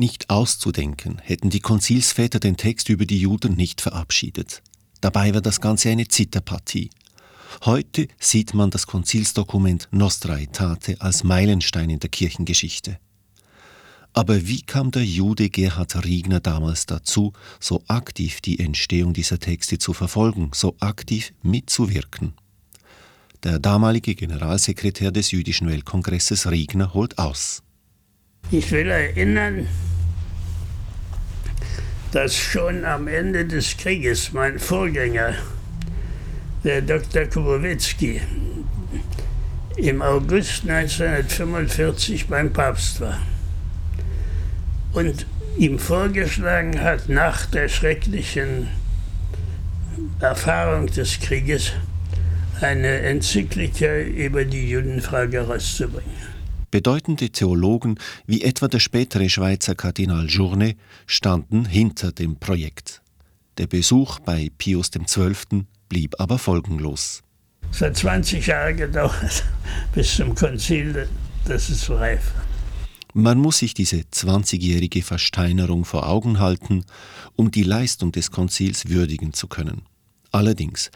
Nicht auszudenken hätten die Konzilsväter den Text über die Juden nicht verabschiedet. Dabei war das Ganze eine Zitterpartie. Heute sieht man das Konzilsdokument Nostra Aetate als Meilenstein in der Kirchengeschichte. Aber wie kam der Jude Gerhard Riegner damals dazu, so aktiv die Entstehung dieser Texte zu verfolgen, so aktiv mitzuwirken? Der damalige Generalsekretär des Jüdischen Weltkongresses Riegner holt aus. Ich will erinnern, dass schon am Ende des Krieges mein Vorgänger, der Dr. Kubowitzki, im August 1945 beim Papst war und ihm vorgeschlagen hat, nach der schrecklichen Erfahrung des Krieges eine Enzyklika über die Judenfrage herauszubringen. Bedeutende Theologen wie etwa der spätere Schweizer Kardinal Journet standen hinter dem Projekt. Der Besuch bei Pius XII. blieb aber folgenlos. Es hat 20 Jahre gedauert bis zum Konzil, dass es reif. Man muss sich diese 20-jährige Versteinerung vor Augen halten, um die Leistung des Konzils würdigen zu können. Allerdings,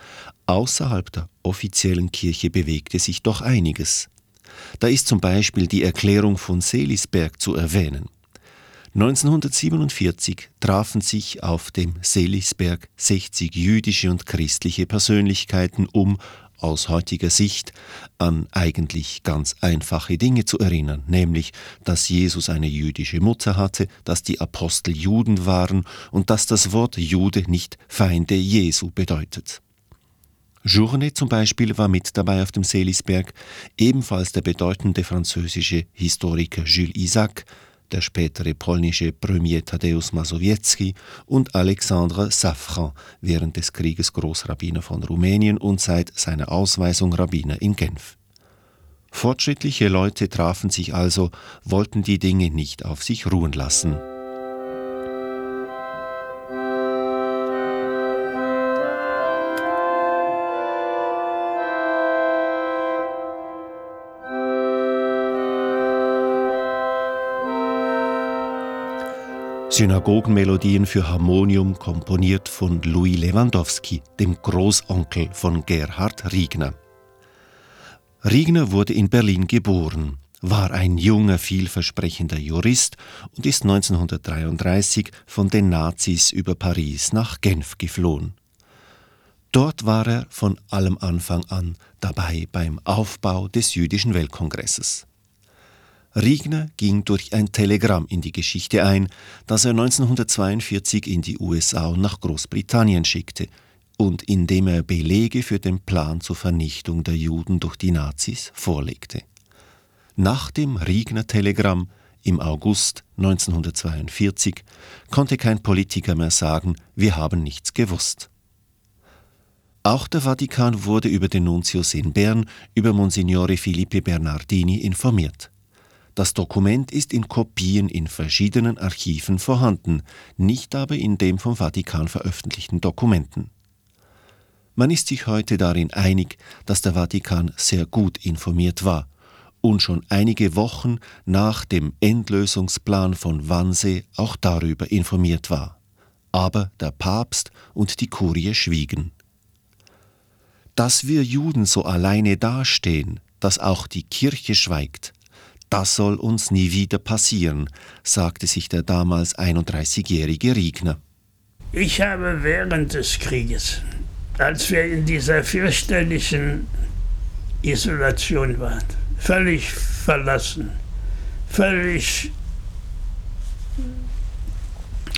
außerhalb der offiziellen Kirche bewegte sich doch einiges. Da ist zum Beispiel die Erklärung von Selisberg zu erwähnen. 1947 trafen sich auf dem Selisberg 60 jüdische und christliche Persönlichkeiten, um aus heutiger Sicht an eigentlich ganz einfache Dinge zu erinnern, nämlich, dass Jesus eine jüdische Mutter hatte, dass die Apostel Juden waren und dass das Wort Jude nicht Feinde Jesu bedeutet. Journet zum Beispiel war mit dabei auf dem Selisberg, ebenfalls der bedeutende französische Historiker Jules Isaac, der spätere polnische Premier Tadeusz Mazowiecki und Alexandre Safran, während des Krieges Großrabbiner von Rumänien und seit seiner Ausweisung Rabbiner in Genf. Fortschrittliche Leute trafen sich also, wollten die Dinge nicht auf sich ruhen lassen. Synagogenmelodien für Harmonium komponiert von Louis Lewandowski, dem Großonkel von Gerhard Riegner. Riegner wurde in Berlin geboren, war ein junger, vielversprechender Jurist und ist 1933 von den Nazis über Paris nach Genf geflohen. Dort war er von allem Anfang an dabei beim Aufbau des jüdischen Weltkongresses. Riegner ging durch ein Telegramm in die Geschichte ein, das er 1942 in die USA und nach Großbritannien schickte und in dem er Belege für den Plan zur Vernichtung der Juden durch die Nazis vorlegte. Nach dem Riegner-Telegramm im August 1942 konnte kein Politiker mehr sagen, wir haben nichts gewusst. Auch der Vatikan wurde über den Nuntius in Bern, über Monsignore Filippo Bernardini informiert. Das Dokument ist in Kopien in verschiedenen Archiven vorhanden, nicht aber in dem vom Vatikan veröffentlichten Dokumenten. Man ist sich heute darin einig, dass der Vatikan sehr gut informiert war und schon einige Wochen nach dem Endlösungsplan von Wannsee auch darüber informiert war. Aber der Papst und die Kurie schwiegen. Dass wir Juden so alleine dastehen, dass auch die Kirche schweigt, das soll uns nie wieder passieren, sagte sich der damals 31-jährige Riegner. Ich habe während des Krieges, als wir in dieser fürchterlichen Isolation waren, völlig verlassen, völlig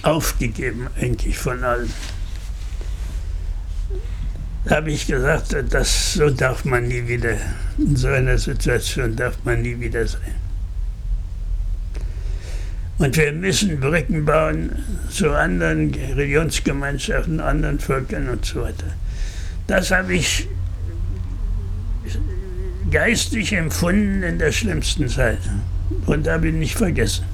aufgegeben eigentlich von allem, habe ich gesagt, das so darf man nie wieder, in so einer Situation darf man nie wieder sein. Und wir müssen Brücken bauen zu anderen Religionsgemeinschaften, anderen Völkern und so weiter. Das habe ich geistig empfunden in der schlimmsten Zeit und habe ihn nicht vergessen.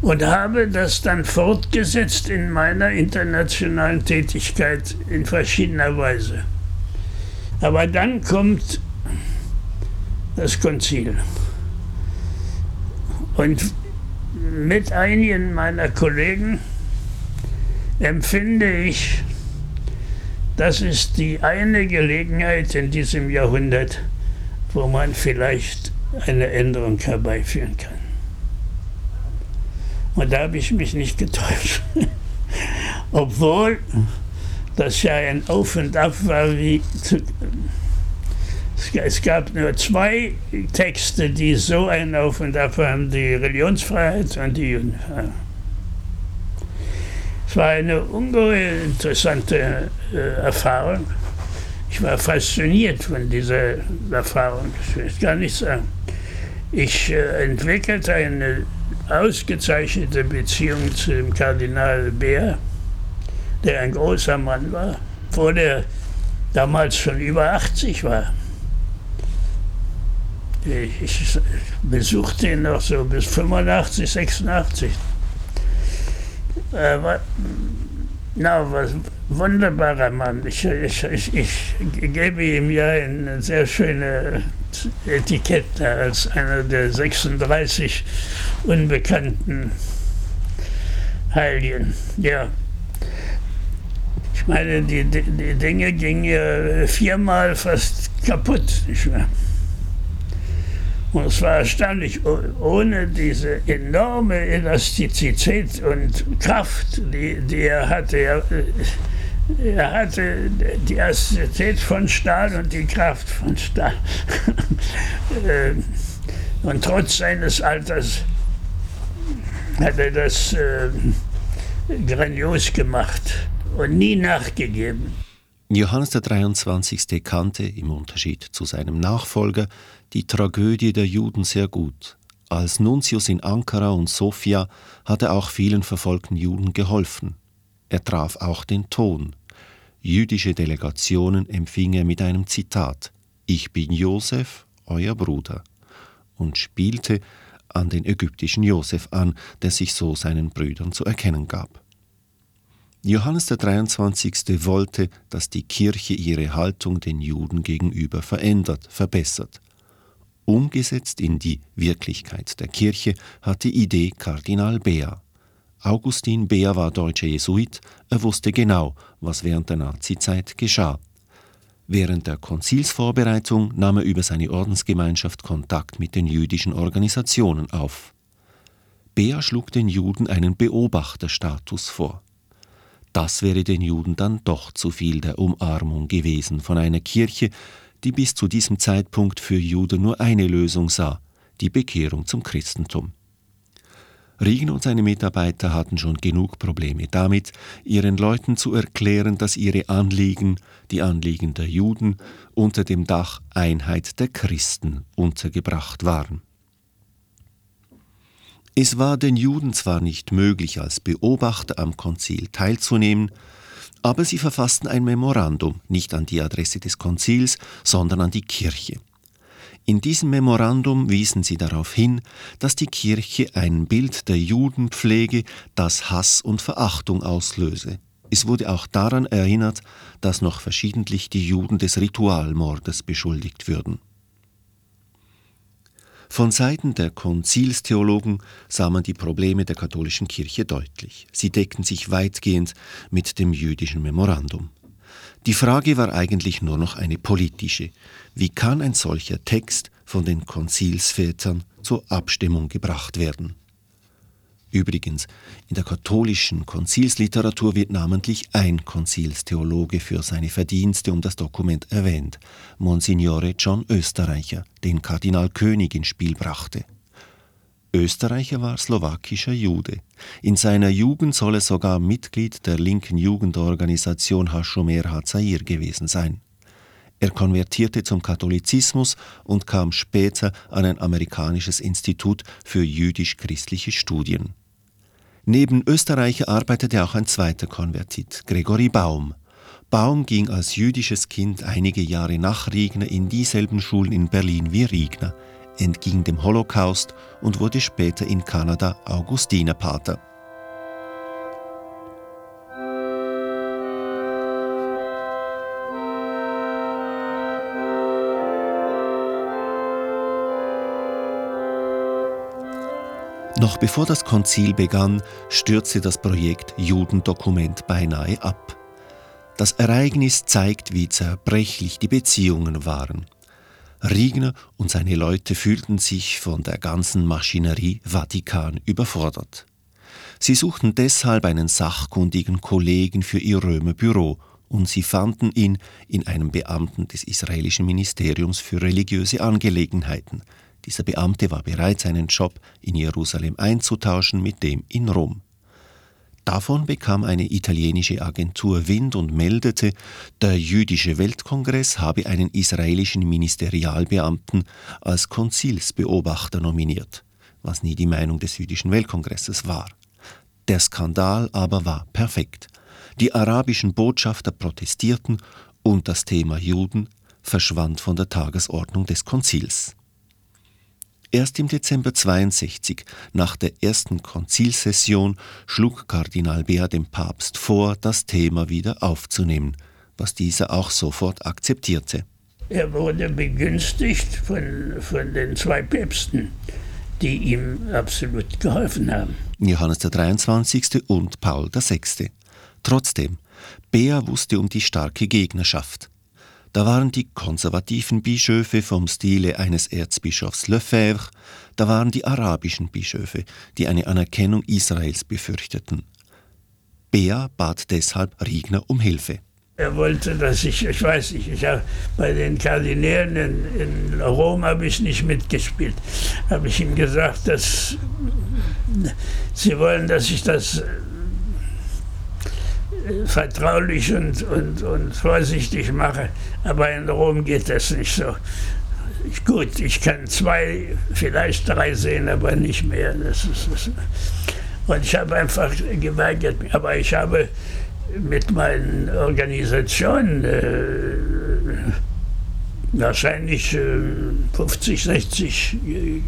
Und habe das dann fortgesetzt in meiner internationalen Tätigkeit in verschiedener Weise. Aber dann kommt das Konzil. Und mit einigen meiner Kollegen empfinde ich, das ist die eine Gelegenheit in diesem Jahrhundert, wo man vielleicht eine Änderung herbeiführen kann. Und da habe ich mich nicht getäuscht. Obwohl das ja ein Auf und Ab war wie zu, es gab nur zwei Texte, die so ein Auf und Ab haben, die Religionsfreiheit und die Judenfreiheit. Es war eine ungeheuer interessante äh, Erfahrung. Ich war fasziniert von dieser Erfahrung, das will ich gar nicht sagen. Ich äh, entwickelte eine ausgezeichnete Beziehung zu dem Kardinal Beer, der ein großer Mann war, obwohl er damals schon über 80 war. Ich besuchte ihn noch so bis 85, 86. Aber, na, was wunderbarer Mann. Ich, ich, ich, ich gebe ihm ja eine sehr schöne Etikett als einer der 36 unbekannten Heiligen. Ja. Ich meine, die, die, Dinge gingen ja viermal fast kaputt. Nicht wahr? Und es war erstaunlich, ohne diese enorme Elastizität und Kraft, die, die er hatte. Er, er hatte die Elastizität von Stahl und die Kraft von Stahl. Äh, und trotz seines Alters hat er das äh, grandios gemacht und nie nachgegeben. Johannes der 23. kannte, im Unterschied zu seinem Nachfolger, die Tragödie der Juden sehr gut. Als Nuntius in Ankara und Sofia hat er auch vielen verfolgten Juden geholfen. Er traf auch den Ton. Jüdische Delegationen empfing er mit einem Zitat Ich bin Josef, euer Bruder, und spielte an den ägyptischen Josef an, der sich so seinen Brüdern zu erkennen gab. Johannes der 23. wollte, dass die Kirche ihre Haltung den Juden gegenüber verändert, verbessert. Umgesetzt in die Wirklichkeit der Kirche hat die Idee Kardinal Beer. Augustin Beer war deutscher Jesuit, er wusste genau, was während der Nazizeit geschah. Während der Konzilsvorbereitung nahm er über seine Ordensgemeinschaft Kontakt mit den jüdischen Organisationen auf. Beer schlug den Juden einen Beobachterstatus vor. Das wäre den Juden dann doch zu viel der Umarmung gewesen von einer Kirche, die bis zu diesem Zeitpunkt für Juden nur eine Lösung sah, die Bekehrung zum Christentum. Riegen und seine Mitarbeiter hatten schon genug Probleme damit, ihren Leuten zu erklären, dass ihre Anliegen, die Anliegen der Juden, unter dem Dach Einheit der Christen untergebracht waren. Es war den Juden zwar nicht möglich, als Beobachter am Konzil teilzunehmen, aber sie verfassten ein Memorandum, nicht an die Adresse des Konzils, sondern an die Kirche. In diesem Memorandum wiesen sie darauf hin, dass die Kirche ein Bild der Juden pflege, das Hass und Verachtung auslöse. Es wurde auch daran erinnert, dass noch verschiedentlich die Juden des Ritualmordes beschuldigt würden. Von Seiten der Konzilstheologen sah man die Probleme der katholischen Kirche deutlich. Sie deckten sich weitgehend mit dem jüdischen Memorandum. Die Frage war eigentlich nur noch eine politische. Wie kann ein solcher Text von den Konzilsvätern zur Abstimmung gebracht werden? Übrigens, in der katholischen Konzilsliteratur wird namentlich ein Konzilstheologe für seine Verdienste um das Dokument erwähnt, Monsignore John Österreicher, den Kardinal König ins Spiel brachte. Österreicher war slowakischer Jude. In seiner Jugend soll er sogar Mitglied der linken Jugendorganisation Hashomer Hazair gewesen sein. Er konvertierte zum Katholizismus und kam später an ein amerikanisches Institut für jüdisch-christliche Studien. Neben Österreicher arbeitete auch ein zweiter Konvertit, Gregory Baum. Baum ging als jüdisches Kind einige Jahre nach Riegner in dieselben Schulen in Berlin wie Riegner, entging dem Holocaust und wurde später in Kanada Augustinerpater. Noch bevor das Konzil begann, stürzte das Projekt Judendokument beinahe ab. Das Ereignis zeigt, wie zerbrechlich die Beziehungen waren. Riegner und seine Leute fühlten sich von der ganzen Maschinerie Vatikan überfordert. Sie suchten deshalb einen sachkundigen Kollegen für ihr Römer Büro und sie fanden ihn in einem Beamten des israelischen Ministeriums für religiöse Angelegenheiten. Dieser Beamte war bereit, seinen Job in Jerusalem einzutauschen mit dem in Rom. Davon bekam eine italienische Agentur Wind und meldete, der jüdische Weltkongress habe einen israelischen Ministerialbeamten als Konzilsbeobachter nominiert, was nie die Meinung des jüdischen Weltkongresses war. Der Skandal aber war perfekt. Die arabischen Botschafter protestierten und das Thema Juden verschwand von der Tagesordnung des Konzils. Erst im Dezember 62, nach der ersten Konzilsession, schlug Kardinal Bea dem Papst vor, das Thema wieder aufzunehmen, was dieser auch sofort akzeptierte. Er wurde begünstigt von, von den zwei Päpsten, die ihm absolut geholfen haben. Johannes der 23. und Paul VI. Trotzdem, Bea wusste um die starke Gegnerschaft. Da waren die konservativen Bischöfe vom Stile eines Erzbischofs Lefebvre, da waren die arabischen Bischöfe, die eine Anerkennung Israels befürchteten. Bea bat deshalb Riegner um Hilfe. Er wollte, dass ich, ich weiß nicht, ich habe bei den Kardinälen in, in Rom habe ich nicht mitgespielt. Habe ich ihm gesagt, dass sie wollen, dass ich das vertraulich und, und, und vorsichtig mache. Aber in Rom geht das nicht so. Gut, ich kann zwei, vielleicht drei sehen, aber nicht mehr. Das ist, das und ich habe einfach geweigert. Aber ich habe mit meinen Organisationen äh, wahrscheinlich äh, 50, 60 äh,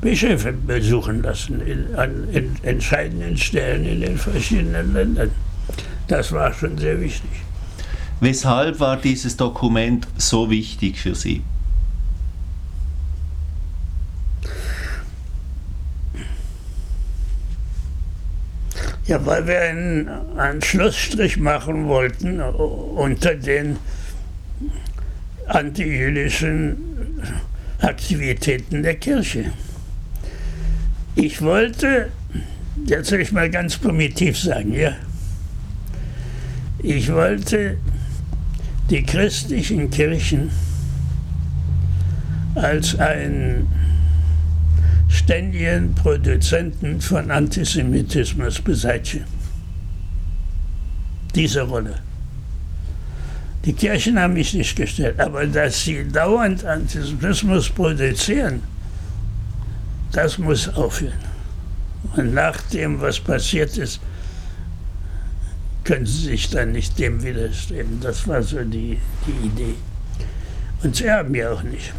Bischöfe besuchen lassen in, an in entscheidenden Stellen in den verschiedenen Ländern. Das war schon sehr wichtig. Weshalb war dieses Dokument so wichtig für Sie? Ja, weil wir einen, einen Schlussstrich machen wollten unter den antijüdischen Aktivitäten der Kirche. Ich wollte, jetzt soll ich mal ganz primitiv sagen, ja, ich wollte die christlichen Kirchen als einen ständigen Produzenten von Antisemitismus beseitigen. Diese Rolle. Die Kirchen haben mich nicht gestellt, aber dass sie dauernd Antisemitismus produzieren, das muss aufhören. Und nach dem, was passiert ist, können sie sich dann nicht dem widerstreben. Das war so die, die Idee. Und sie haben ja auch nicht.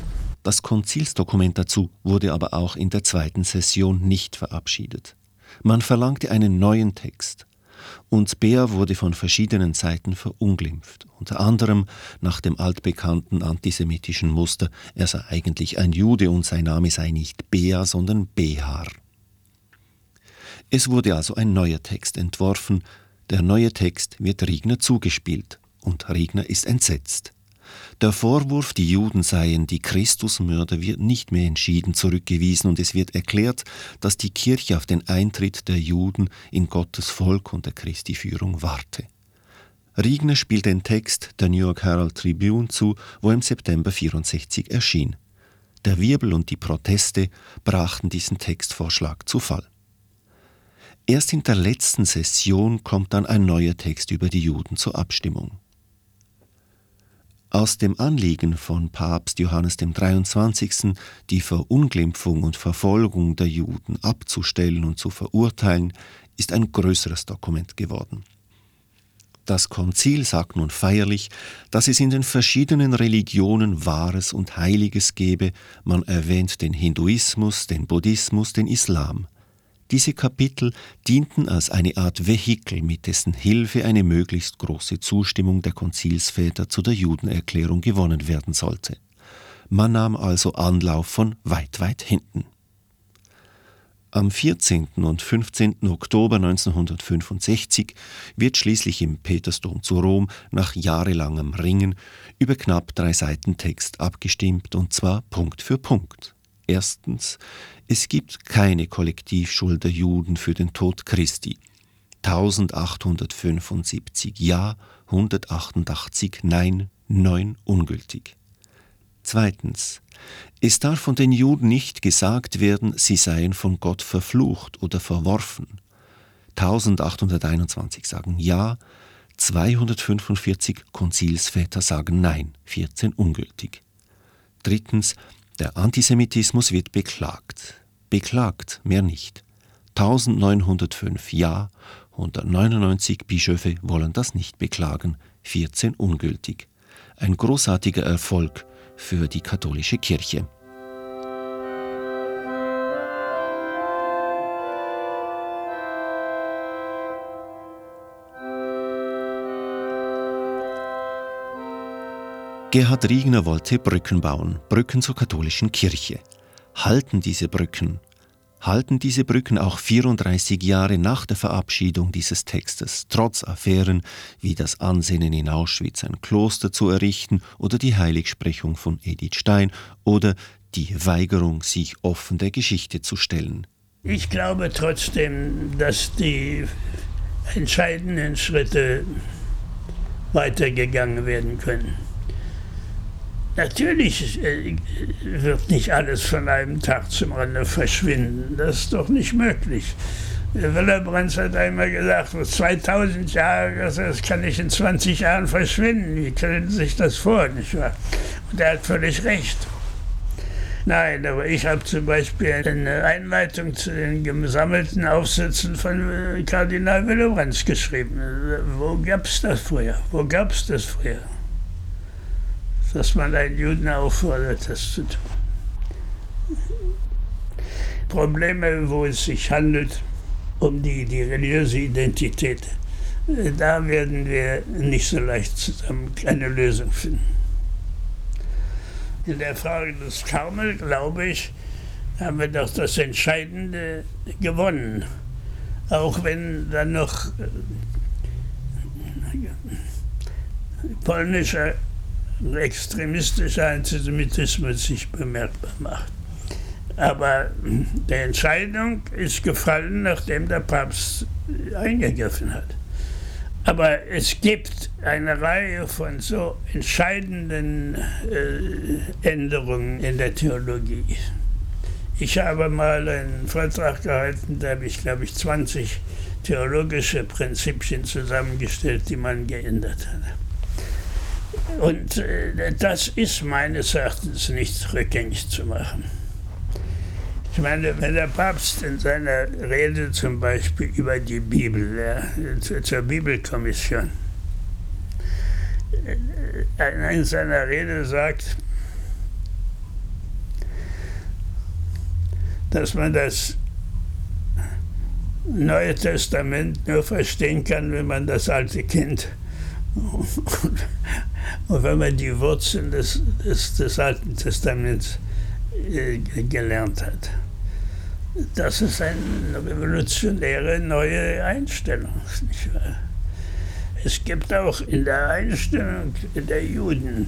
Das Konzilsdokument dazu wurde aber auch in der zweiten Session nicht verabschiedet. Man verlangte einen neuen Text. Und Bea wurde von verschiedenen Seiten verunglimpft, unter anderem nach dem altbekannten antisemitischen Muster, er sei eigentlich ein Jude und sein Name sei nicht Bea, sondern Behar. Es wurde also ein neuer Text entworfen, der neue Text wird Riegner zugespielt und Riegner ist entsetzt. Der Vorwurf, die Juden seien die Christusmörder, wird nicht mehr entschieden zurückgewiesen und es wird erklärt, dass die Kirche auf den Eintritt der Juden in Gottes Volk und der Christi-Führung warte. Riegner spielt den Text der New York Herald Tribune zu, wo im September 64 erschien. Der Wirbel und die Proteste brachten diesen Textvorschlag zu Fall. Erst in der letzten Session kommt dann ein neuer Text über die Juden zur Abstimmung. Aus dem Anliegen von Papst Johannes dem 23. die Verunglimpfung und Verfolgung der Juden abzustellen und zu verurteilen, ist ein größeres Dokument geworden. Das Konzil sagt nun feierlich, dass es in den verschiedenen Religionen Wahres und Heiliges gebe, man erwähnt den Hinduismus, den Buddhismus, den Islam – diese Kapitel dienten als eine Art Vehikel, mit dessen Hilfe eine möglichst große Zustimmung der Konzilsväter zu der Judenerklärung gewonnen werden sollte. Man nahm also Anlauf von weit, weit hinten. Am 14. und 15. Oktober 1965 wird schließlich im Petersdom zu Rom nach jahrelangem Ringen über knapp drei Seiten Text abgestimmt, und zwar Punkt für Punkt. Erstens, es gibt keine Kollektivschuld der Juden für den Tod Christi. 1875 Ja, 188 Nein, 9 ungültig. Zweitens, es darf von den Juden nicht gesagt werden, sie seien von Gott verflucht oder verworfen. 1821 sagen Ja, 245 Konzilsväter sagen Nein, 14 ungültig. Drittens, der Antisemitismus wird beklagt. Beklagt, mehr nicht. 1905 Ja, 199 Bischöfe wollen das nicht beklagen, 14 ungültig. Ein großartiger Erfolg für die katholische Kirche. Gerhard Riegner wollte Brücken bauen, Brücken zur katholischen Kirche. Halten diese Brücken halten diese Brücken auch 34 Jahre nach der Verabschiedung dieses Textes, trotz Affären wie das Ansinnen in Auschwitz ein Kloster zu errichten oder die Heiligsprechung von Edith Stein oder die Weigerung, sich offen der Geschichte zu stellen. Ich glaube trotzdem, dass die entscheidenden Schritte weitergegangen werden können. Natürlich äh, wird nicht alles von einem Tag zum anderen verschwinden. Das ist doch nicht möglich. Willebrand hat einmal gesagt, 2000 Jahre, das kann nicht in 20 Jahren verschwinden. Wie stellen Sie sich das vor, nicht wahr? Und er hat völlig recht. Nein, aber ich habe zum Beispiel eine Einleitung zu den gesammelten Aufsätzen von äh, Kardinal Willebrands geschrieben. Wo gab es das früher? Wo gab es das früher? Dass man einen Juden auffordert, das zu tun. Probleme, wo es sich handelt um die, die religiöse Identität, da werden wir nicht so leicht zusammen eine Lösung finden. In der Frage des Karmel, glaube ich, haben wir doch das Entscheidende gewonnen. Auch wenn dann noch äh, polnischer extremistischer Antisemitismus sich bemerkbar macht. Aber die Entscheidung ist gefallen, nachdem der Papst eingegriffen hat. Aber es gibt eine Reihe von so entscheidenden äh, Änderungen in der Theologie. Ich habe mal einen Vortrag gehalten, da habe ich, glaube ich, 20 theologische Prinzipien zusammengestellt, die man geändert hat. Und äh, das ist meines Erachtens nicht rückgängig zu machen. Ich meine, wenn der Papst in seiner Rede zum Beispiel über die Bibel, ja, zur Bibelkommission, äh, in seiner Rede sagt, dass man das Neue Testament nur verstehen kann, wenn man das Alte kennt. Und wenn man die Wurzeln des, des, des Alten Testaments äh, gelernt hat. Das ist eine revolutionäre neue Einstellung. Es gibt auch in der Einstellung der Juden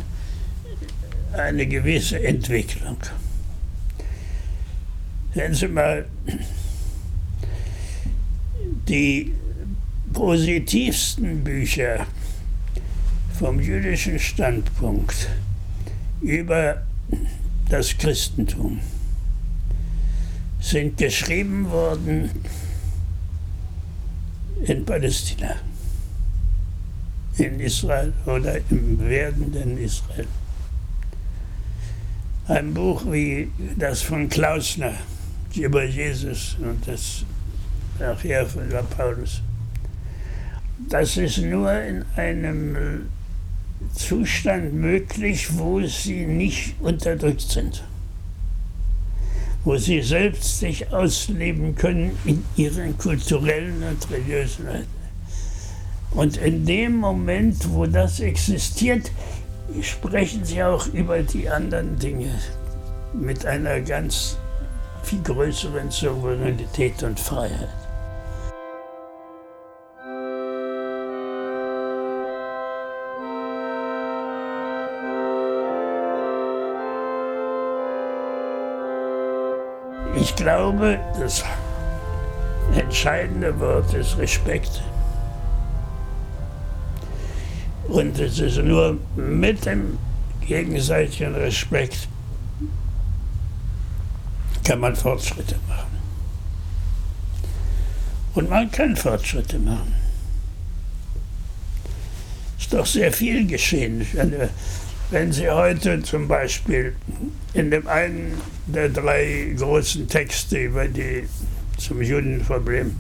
eine gewisse Entwicklung. Sehen Sie mal, die positivsten Bücher vom jüdischen Standpunkt über das Christentum sind geschrieben worden in Palästina, in Israel oder im werdenden Israel. Ein Buch wie das von Klausner über Jesus und das nachher von Paulus. Das ist nur in einem Zustand möglich, wo sie nicht unterdrückt sind, wo sie selbst sich ausleben können in ihren kulturellen und religiösen. Und in dem Moment, wo das existiert, sprechen sie auch über die anderen Dinge mit einer ganz viel größeren Souveränität und Freiheit. Glaube, das entscheidende Wort ist Respekt. Und es ist nur mit dem gegenseitigen Respekt kann man Fortschritte machen. Und man kann Fortschritte machen. Ist doch sehr viel geschehen. Wenn Sie heute zum Beispiel in dem einen der drei großen Texte über die zum Judenproblem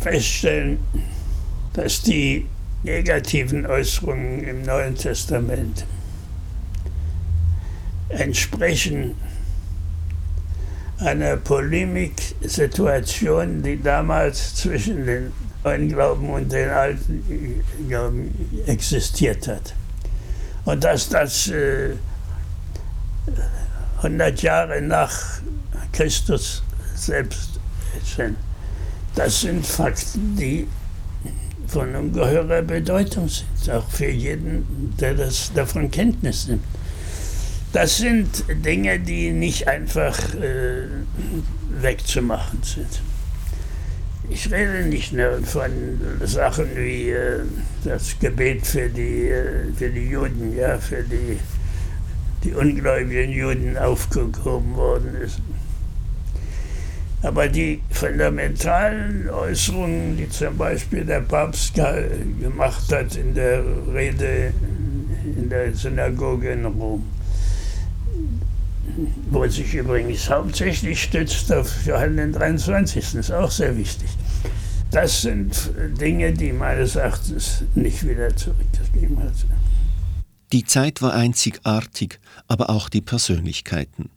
feststellen, dass die negativen Äußerungen im Neuen Testament entsprechen einer Polemiksituation, die damals zwischen den neuen Glauben und den alten Glauben existiert hat. Und dass das äh, 100 Jahre nach Christus selbst sind, das sind Fakten, die von ungeheurer Bedeutung sind, auch für jeden, der das davon Kenntnis nimmt. Das sind Dinge, die nicht einfach äh, wegzumachen sind. Ich rede nicht nur von Sachen wie äh, das Gebet für die, äh, für die Juden, ja, für die, die ungläubigen Juden aufgehoben worden ist. Aber die fundamentalen Äußerungen, die zum Beispiel der Papst gemacht hat in der Rede in der Synagoge in Rom, wo sich übrigens hauptsächlich stützt auf Johannes 23. ist auch sehr wichtig. Das sind Dinge, die meines Erachtens nicht wieder zurückgegeben hat. Die Zeit war einzigartig, aber auch die Persönlichkeiten.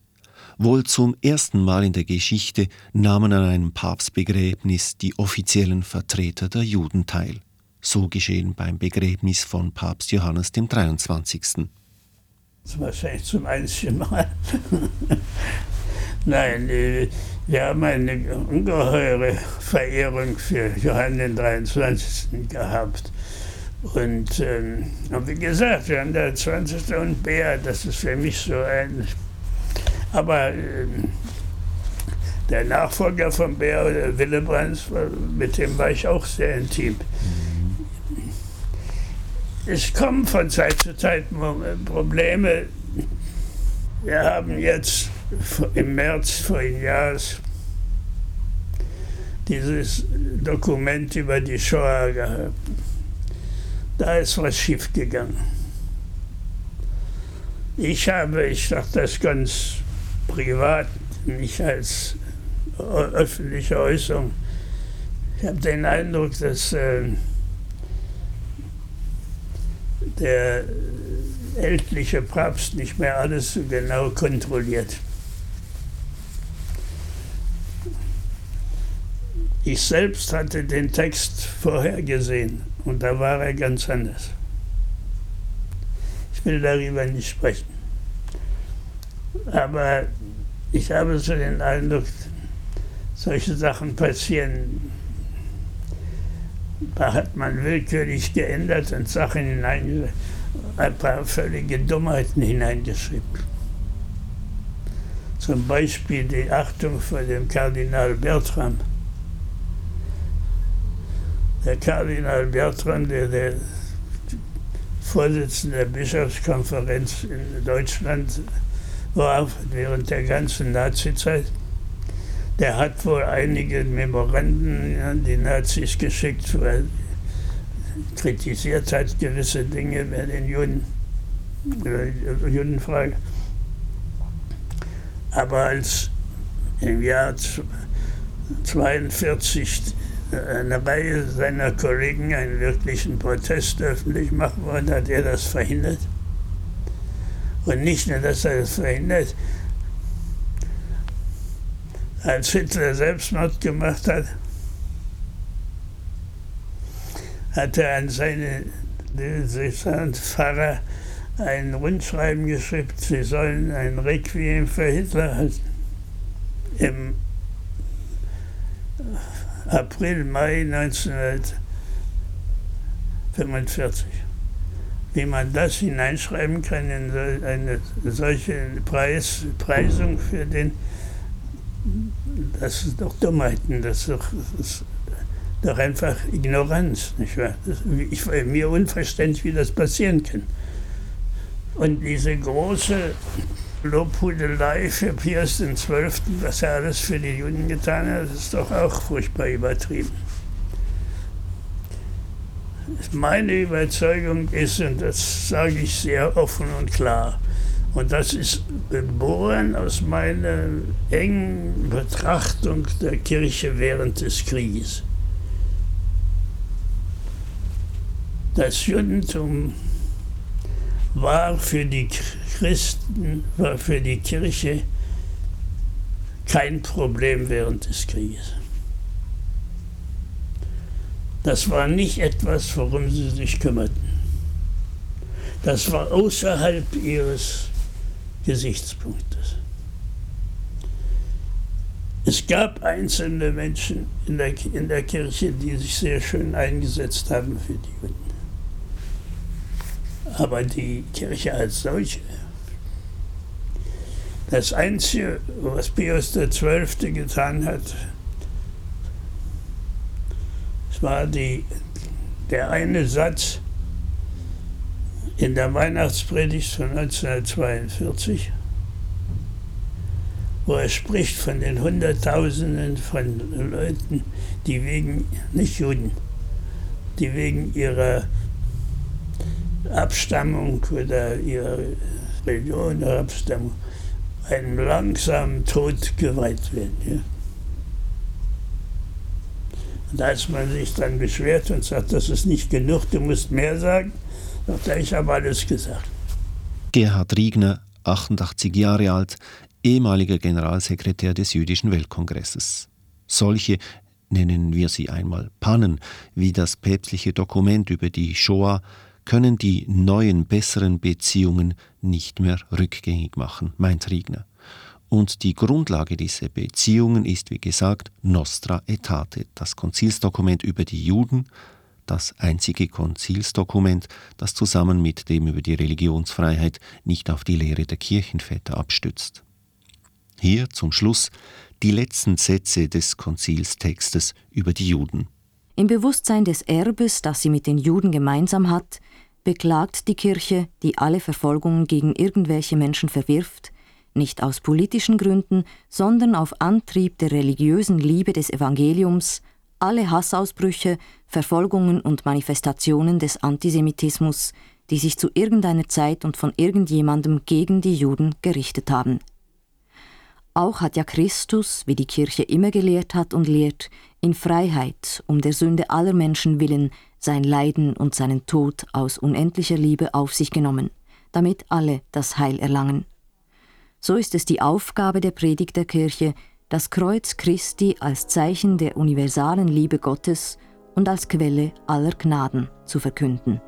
Wohl zum ersten Mal in der Geschichte nahmen an einem Papstbegräbnis die offiziellen Vertreter der Juden teil. So geschehen beim Begräbnis von Papst Johannes dem 23. Das war wahrscheinlich zum einzigen Mal. Nein, äh, wir haben eine ungeheure Verehrung für Johannes den 23. gehabt. Und, ähm, wie gesagt, wir haben der 20. und Bär, das ist für mich so ein aber äh, der Nachfolger von Bär, der Willebrands, mit dem war ich auch sehr intim. Es kommen von Zeit zu Zeit Probleme. Wir haben jetzt im März vorigen Jahres dieses Dokument über die Shoah gehabt. Da ist was schiefgegangen. Ich habe, ich sage das ganz privat, nicht als öffentliche Äußerung. Ich habe den Eindruck, dass äh, der ältliche Papst nicht mehr alles so genau kontrolliert. Ich selbst hatte den Text vorher gesehen und da war er ganz anders. Ich will darüber nicht sprechen. Aber ich habe so den Eindruck, solche Sachen passieren. Da hat man willkürlich geändert und Sachen hinein, ein paar völlige Dummheiten hineingeschrieben. Zum Beispiel die Achtung vor dem Kardinal Bertram. Der Kardinal Bertram, der der Vorsitzende der Bischofskonferenz in Deutschland war während der ganzen Nazizeit. Der hat wohl einige Memoranden an die Nazis geschickt, weil kritisiert hat gewisse Dinge bei den Juden, äh, Judenfrage. Aber als im Jahr 1942 eine Reihe seiner Kollegen einen wirklichen Protest öffentlich machen wollte, hat er das verhindert. Und nicht nur, dass er das verhindert, als Hitler Selbstmord gemacht hat, hat er an seine Pfarrer ein Rundschreiben geschrieben, sie sollen ein Requiem für Hitler halten. im April, Mai 1945. Wie man das hineinschreiben kann in eine solche Preis, Preisung für den, das ist doch Dummheiten, das ist doch, das ist doch einfach Ignoranz, nicht wahr? Das, ich mir unverständlich, wie das passieren kann. Und diese große Lobhudelei für Pius XII., was er alles für die Juden getan hat, ist doch auch furchtbar übertrieben. Meine Überzeugung ist, und das sage ich sehr offen und klar, und das ist geboren aus meiner engen Betrachtung der Kirche während des Krieges. Das Judentum war für die Christen, war für die Kirche kein Problem während des Krieges. Das war nicht etwas, worum sie sich kümmerten. Das war außerhalb ihres Gesichtspunktes. Es gab einzelne Menschen in der, in der Kirche, die sich sehr schön eingesetzt haben für die Juden. Aber die Kirche als solche, das Einzige, was Pius XII. getan hat, war die, der eine Satz in der Weihnachtspredigt von 1942, wo er spricht von den Hunderttausenden von Leuten, die wegen, nicht Juden, die wegen ihrer Abstammung oder ihrer Religion oder Abstammung einem langsamen Tod geweiht werden. Ja? Und als man sich dann beschwert und sagt, das ist nicht genug, du musst mehr sagen, sagt er, ich habe alles gesagt. Gerhard Riegner, 88 Jahre alt, ehemaliger Generalsekretär des Jüdischen Weltkongresses. Solche, nennen wir sie einmal Pannen, wie das päpstliche Dokument über die Shoah, können die neuen, besseren Beziehungen nicht mehr rückgängig machen, meint Riegner. Und die Grundlage dieser Beziehungen ist, wie gesagt, Nostra Aetate, das Konzilsdokument über die Juden, das einzige Konzilsdokument, das zusammen mit dem über die Religionsfreiheit nicht auf die Lehre der Kirchenväter abstützt. Hier zum Schluss die letzten Sätze des Konzilstextes über die Juden. Im Bewusstsein des Erbes, das sie mit den Juden gemeinsam hat, beklagt die Kirche, die alle Verfolgungen gegen irgendwelche Menschen verwirft, nicht aus politischen Gründen, sondern auf Antrieb der religiösen Liebe des Evangeliums, alle Hassausbrüche, Verfolgungen und Manifestationen des Antisemitismus, die sich zu irgendeiner Zeit und von irgendjemandem gegen die Juden gerichtet haben. Auch hat ja Christus, wie die Kirche immer gelehrt hat und lehrt, in Freiheit, um der Sünde aller Menschen willen, sein Leiden und seinen Tod aus unendlicher Liebe auf sich genommen, damit alle das Heil erlangen. So ist es die Aufgabe der Predigt der Kirche, das Kreuz Christi als Zeichen der universalen Liebe Gottes und als Quelle aller Gnaden zu verkünden.